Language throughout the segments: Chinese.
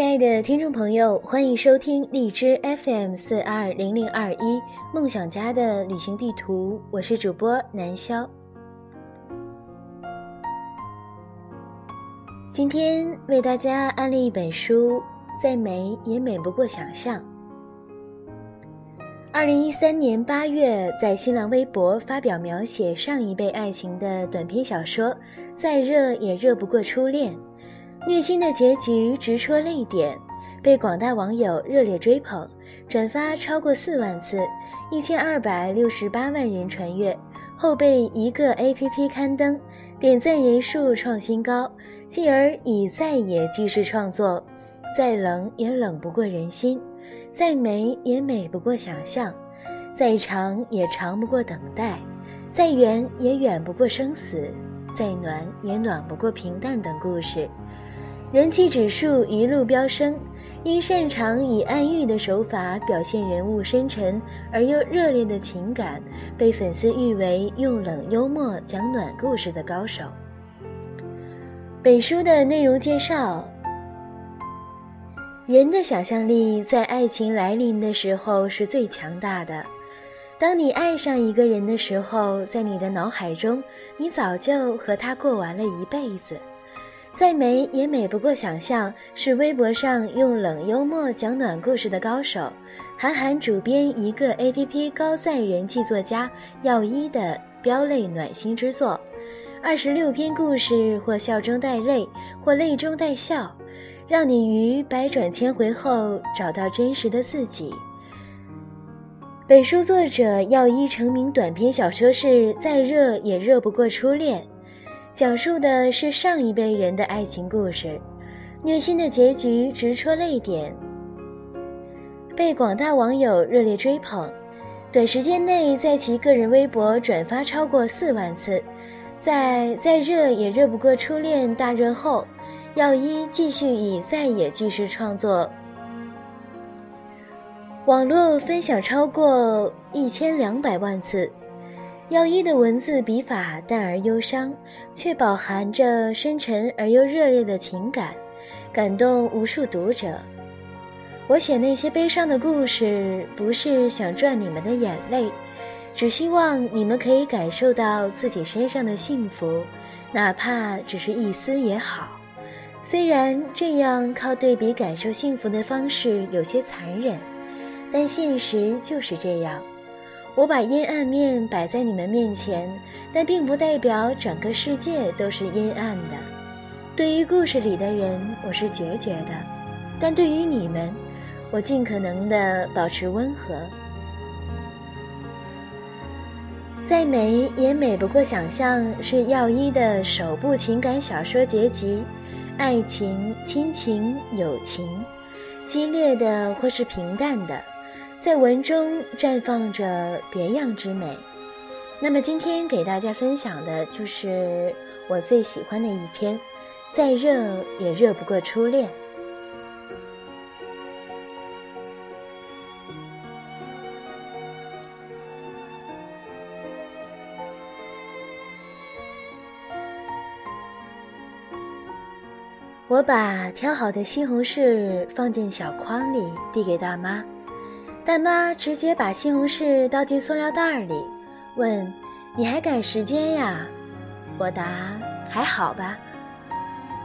亲爱的听众朋友，欢迎收听荔枝 FM 四二零零二一梦想家的旅行地图，我是主播南潇。今天为大家安利一本书，再美也美不过想象。二零一三年八月，在新浪微博发表描写上一辈爱情的短篇小说《再热也热不过初恋》，虐心的结局直戳泪点，被广大网友热烈追捧，转发超过四万次，一千二百六十八万人传阅，后被一个 APP 刊登，点赞人数创新高，继而以再也句式创作，再冷也冷不过人心。再美也美不过想象，再长也长不过等待，再远也远不过生死，再暖也暖不过平淡等故事，人气指数一路飙升。因擅长以暗喻的手法表现人物深沉而又热烈的情感，被粉丝誉为用冷幽默讲暖故事的高手。本书的内容介绍。人的想象力在爱情来临的时候是最强大的。当你爱上一个人的时候，在你的脑海中，你早就和他过完了一辈子。再美也美不过想象，是微博上用冷幽默讲暖故事的高手，韩寒主编一个 APP 高赞人气作家耀一的飙泪暖心之作。二十六篇故事，或笑中带泪，或泪中带笑。让你于百转千回后找到真实的自己。本书作者耀一成名短篇小说是《再热也热不过初恋》，讲述的是上一辈人的爱情故事，虐心的结局直戳泪点，被广大网友热烈追捧。短时间内，在其个人微博转发超过四万次。在《再热也热不过初恋》大热后。耀一继续以在野句式创作，网络分享超过一千两百万次。耀一的文字笔法淡而忧伤，却饱含着深沉而又热烈的情感，感动无数读者。我写那些悲伤的故事，不是想赚你们的眼泪，只希望你们可以感受到自己身上的幸福，哪怕只是一丝也好。虽然这样靠对比感受幸福的方式有些残忍，但现实就是这样。我把阴暗面摆在你们面前，但并不代表整个世界都是阴暗的。对于故事里的人，我是决绝的；但对于你们，我尽可能的保持温和。再美也美不过想象，是耀一的首部情感小说结集。爱情、亲情、友情，激烈的或是平淡的，在文中绽放着别样之美。那么今天给大家分享的就是我最喜欢的一篇，再热也热不过初恋。我把挑好的西红柿放进小筐里，递给大妈。大妈直接把西红柿倒进塑料袋里，问：“你还赶时间呀？”我答：“还好吧。”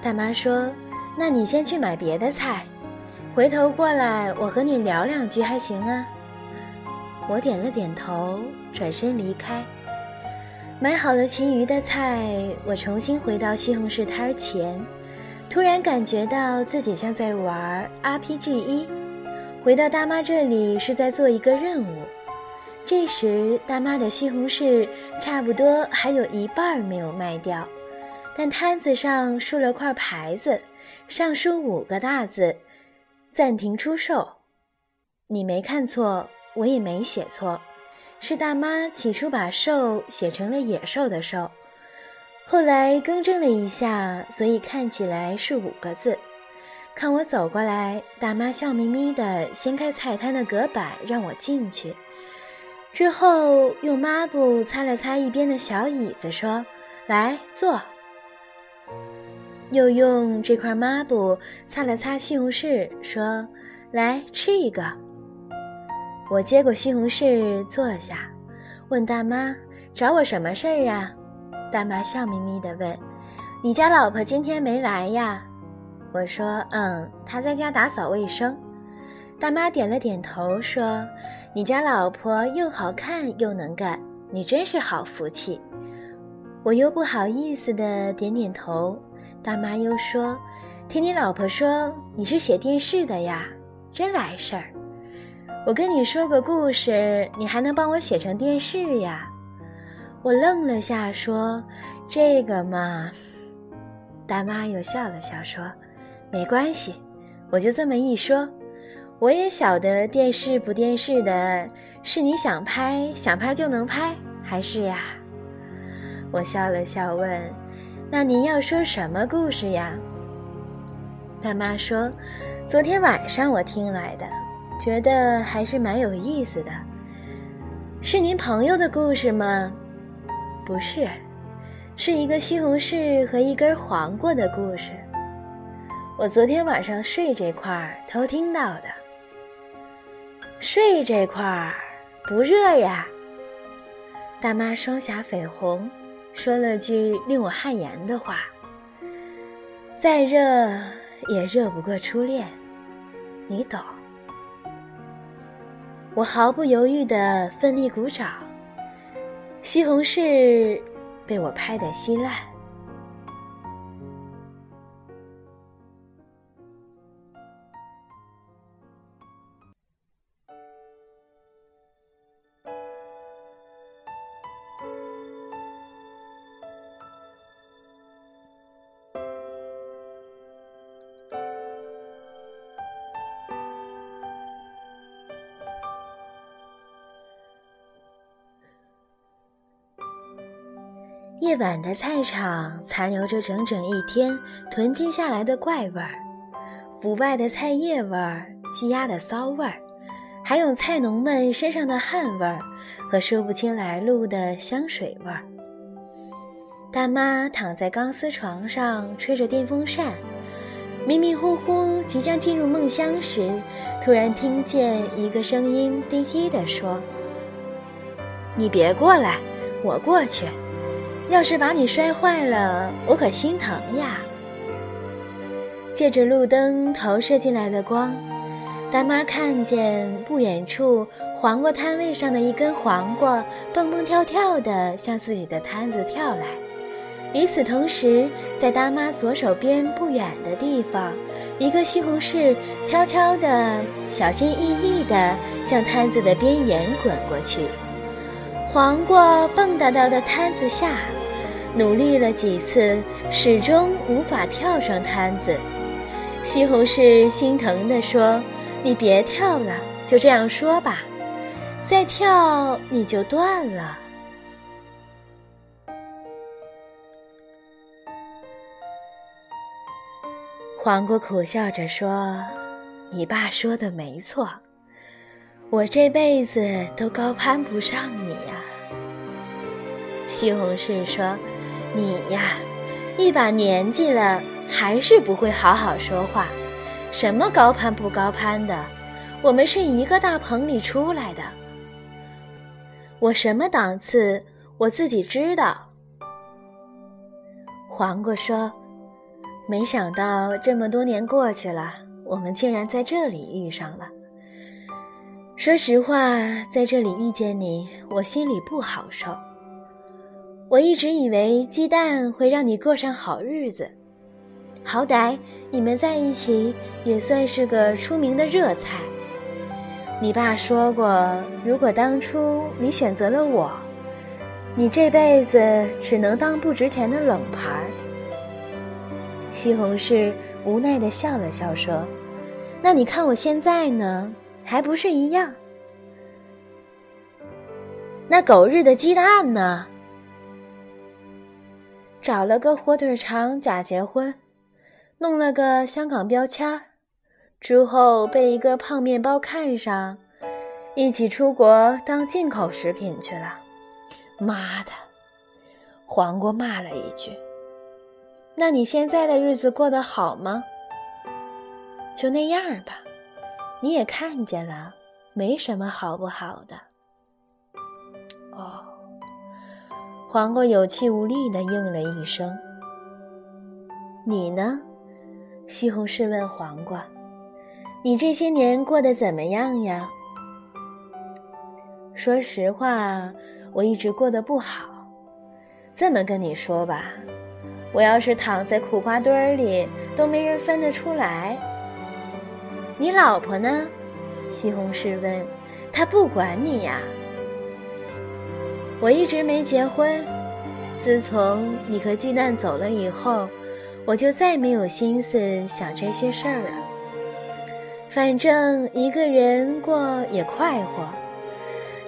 大妈说：“那你先去买别的菜，回头过来我和你聊两句还行啊。”我点了点头，转身离开。买好了其余的菜，我重新回到西红柿摊前。突然感觉到自己像在玩 RPG 一，回到大妈这里是在做一个任务。这时，大妈的西红柿差不多还有一半没有卖掉，但摊子上竖了块牌子，上书五个大字：“暂停出售。”你没看错，我也没写错，是大妈起初把“兽”写成了野兽的“兽”。后来更正了一下，所以看起来是五个字。看我走过来，大妈笑眯眯地掀开菜摊的隔板，让我进去。之后用抹布擦了擦一边的小椅子，说：“来坐。”又用这块抹布擦了擦西红柿，说：“来吃一个。”我接过西红柿坐下，问大妈：“找我什么事儿啊？”大妈笑眯眯地问：“你家老婆今天没来呀？”我说：“嗯，他在家打扫卫生。”大妈点了点头，说：“你家老婆又好看又能干，你真是好福气。”我又不好意思的点点头。大妈又说：“听你老婆说你是写电视的呀，真来事儿。我跟你说个故事，你还能帮我写成电视呀？”我愣了下，说：“这个嘛。”大妈又笑了笑，说：“没关系，我就这么一说。”我也晓得电视不电视的，是你想拍想拍就能拍，还是呀？我笑了笑问：“那您要说什么故事呀？”大妈说：“昨天晚上我听来的，觉得还是蛮有意思的。是您朋友的故事吗？不是，是一个西红柿和一根黄瓜的故事。我昨天晚上睡这块儿偷听到的。”睡这块儿不热呀。大妈双颊绯红，说了句令我汗颜的话：“再热也热不过初恋，你懂。”我毫不犹豫地奋力鼓掌，西红柿被我拍得稀烂。夜晚的菜场残留着整整一天囤积下来的怪味儿，腐败的菜叶味儿，积压的骚味儿，还有菜农们身上的汗味儿和说不清来路的香水味儿。大妈躺在钢丝床上，吹着电风扇，迷迷糊糊即将进入梦乡时，突然听见一个声音低低地说：“你别过来，我过去。”要是把你摔坏了，我可心疼呀。借着路灯投射进来的光，大妈看见不远处黄瓜摊位上的一根黄瓜蹦蹦跳跳地向自己的摊子跳来。与此同时，在大妈左手边不远的地方，一个西红柿悄悄地、小心翼翼地向摊子的边沿滚过去。黄瓜蹦跶到的摊子下。努力了几次，始终无法跳上摊子。西红柿心疼地说：“你别跳了，就这样说吧，再跳你就断了。”黄瓜苦笑着说：“你爸说的没错，我这辈子都高攀不上你呀。”西红柿说。你呀，一把年纪了，还是不会好好说话。什么高攀不高攀的，我们是一个大棚里出来的。我什么档次，我自己知道。黄瓜说：“没想到这么多年过去了，我们竟然在这里遇上了。说实话，在这里遇见你，我心里不好受。”我一直以为鸡蛋会让你过上好日子，好歹你们在一起也算是个出名的热菜。你爸说过，如果当初你选择了我，你这辈子只能当不值钱的冷盘儿。西红柿无奈地笑了笑说：“那你看我现在呢，还不是一样？那狗日的鸡蛋呢？”找了个火腿肠假结婚，弄了个香港标签儿，之后被一个胖面包看上，一起出国当进口食品去了。妈的！黄瓜骂了一句。那你现在的日子过得好吗？就那样吧，你也看见了，没什么好不好的。黄瓜有气无力的应了一声。你呢？西红柿问黄瓜：“你这些年过得怎么样呀？”说实话，我一直过得不好。这么跟你说吧，我要是躺在苦瓜堆里，都没人分得出来。你老婆呢？西红柿问。她不管你呀。我一直没结婚。自从你和鸡蛋走了以后，我就再没有心思想这些事儿了。反正一个人过也快活。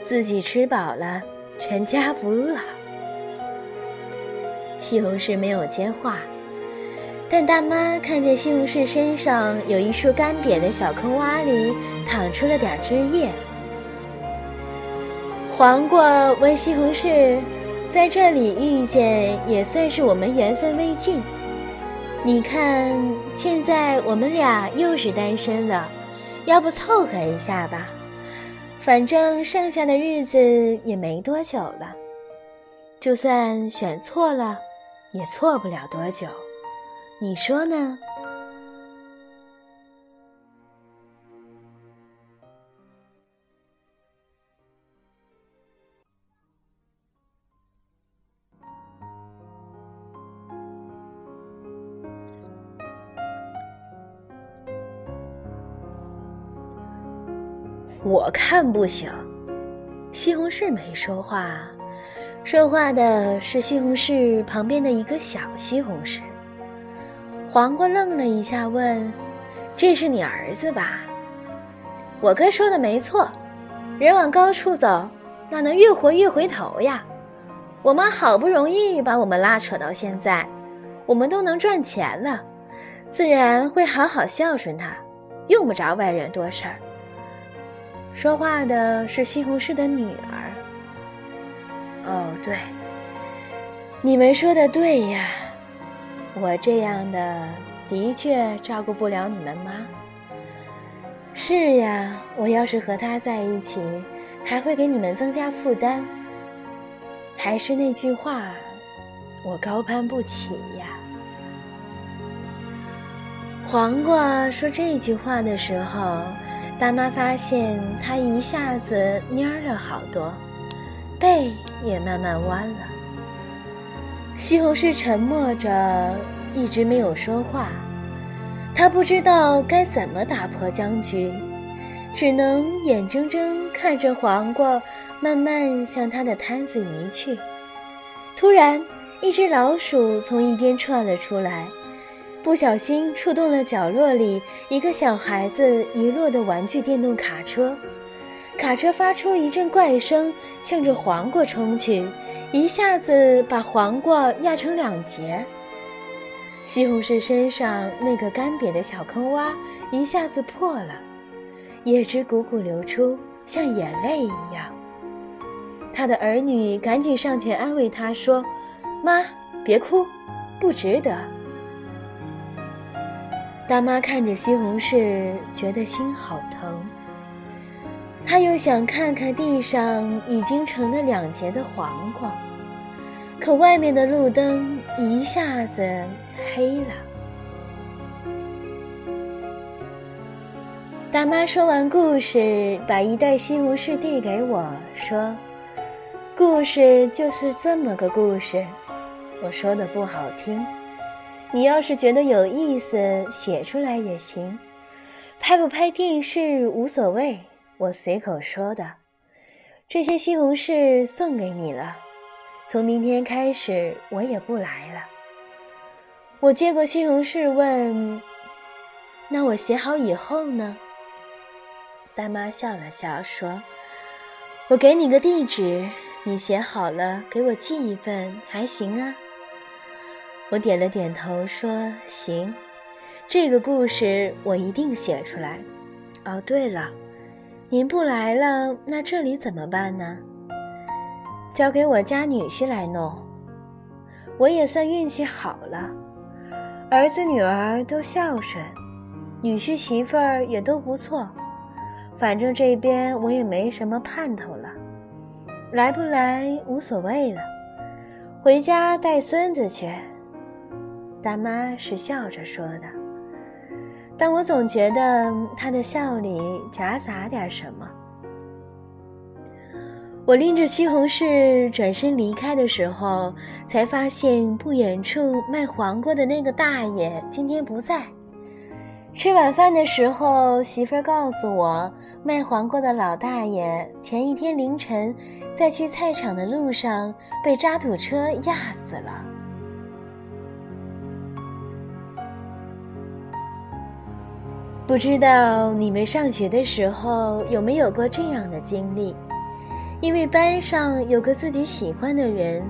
自己吃饱了，全家不饿。西红柿没有接话，但大妈看见西红柿身上有一处干瘪的小坑洼里淌出了点汁液。黄瓜问西红柿：“在这里遇见，也算是我们缘分未尽。你看，现在我们俩又是单身了，要不凑合一下吧？”反正剩下的日子也没多久了，就算选错了，也错不了多久，你说呢？我看不行，西红柿没说话，说话的是西红柿旁边的一个小西红柿。黄瓜愣了一下，问：“这是你儿子吧？”我哥说的没错，人往高处走，哪能越活越回头呀？我妈好不容易把我们拉扯到现在，我们都能赚钱了，自然会好好孝顺他，用不着外人多事儿。说话的是西红柿的女儿。哦，对，你们说的对呀，我这样的的确照顾不了你们妈。是呀，我要是和他在一起，还会给你们增加负担。还是那句话，我高攀不起呀。黄瓜说这句话的时候。大妈发现他一下子蔫了好多，背也慢慢弯了。西红柿沉默着，一直没有说话。他不知道该怎么打破僵局，只能眼睁睁看着黄瓜慢慢向他的摊子移去。突然，一只老鼠从一边窜了出来。不小心触动了角落里一个小孩子遗落的玩具电动卡车，卡车发出一阵怪声，向着黄瓜冲去，一下子把黄瓜压成两截。西红柿身上那个干瘪的小坑洼一下子破了，叶汁汩汩流出，像眼泪一样。他的儿女赶紧上前安慰他说：“妈，别哭，不值得。”大妈看着西红柿，觉得心好疼。她又想看看地上已经成了两截的黄瓜，可外面的路灯一下子黑了。大妈说完故事，把一袋西红柿递给我，说：“故事就是这么个故事。”我说的不好听。你要是觉得有意思，写出来也行，拍不拍电视无所谓，我随口说的。这些西红柿送给你了，从明天开始我也不来了。我接过西红柿问：“那我写好以后呢？”大妈笑了笑说：“我给你个地址，你写好了给我寄一份还行啊。”我点了点头，说：“行，这个故事我一定写出来。哦，对了，您不来了，那这里怎么办呢？交给我家女婿来弄。我也算运气好了，儿子女儿都孝顺，女婿媳妇儿也都不错，反正这边我也没什么盼头了，来不来无所谓了，回家带孙子去。大妈是笑着说的，但我总觉得她的笑里夹杂点什么。我拎着西红柿转身离开的时候，才发现不远处卖黄瓜的那个大爷今天不在。吃晚饭的时候，媳妇儿告诉我，卖黄瓜的老大爷前一天凌晨在去菜场的路上被渣土车压死了。不知道你们上学的时候有没有过这样的经历？因为班上有个自己喜欢的人，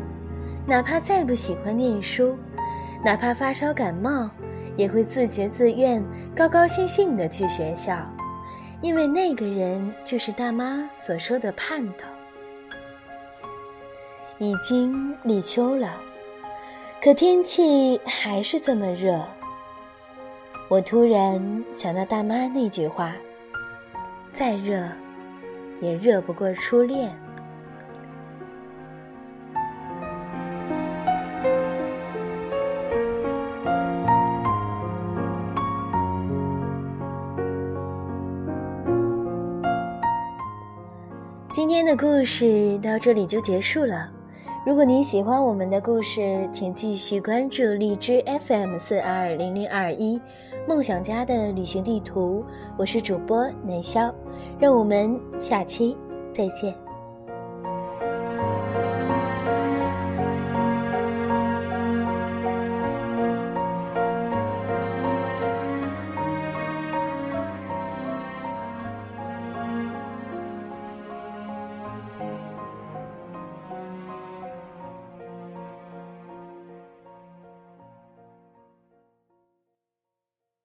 哪怕再不喜欢念书，哪怕发烧感冒，也会自觉自愿、高高兴兴的去学校，因为那个人就是大妈所说的盼头。已经立秋了，可天气还是这么热。我突然想到大妈那句话：“再热，也热不过初恋。”今天的故事到这里就结束了。如果您喜欢我们的故事，请继续关注荔枝 FM 四二零零二一梦想家的旅行地图。我是主播南潇，让我们下期再见。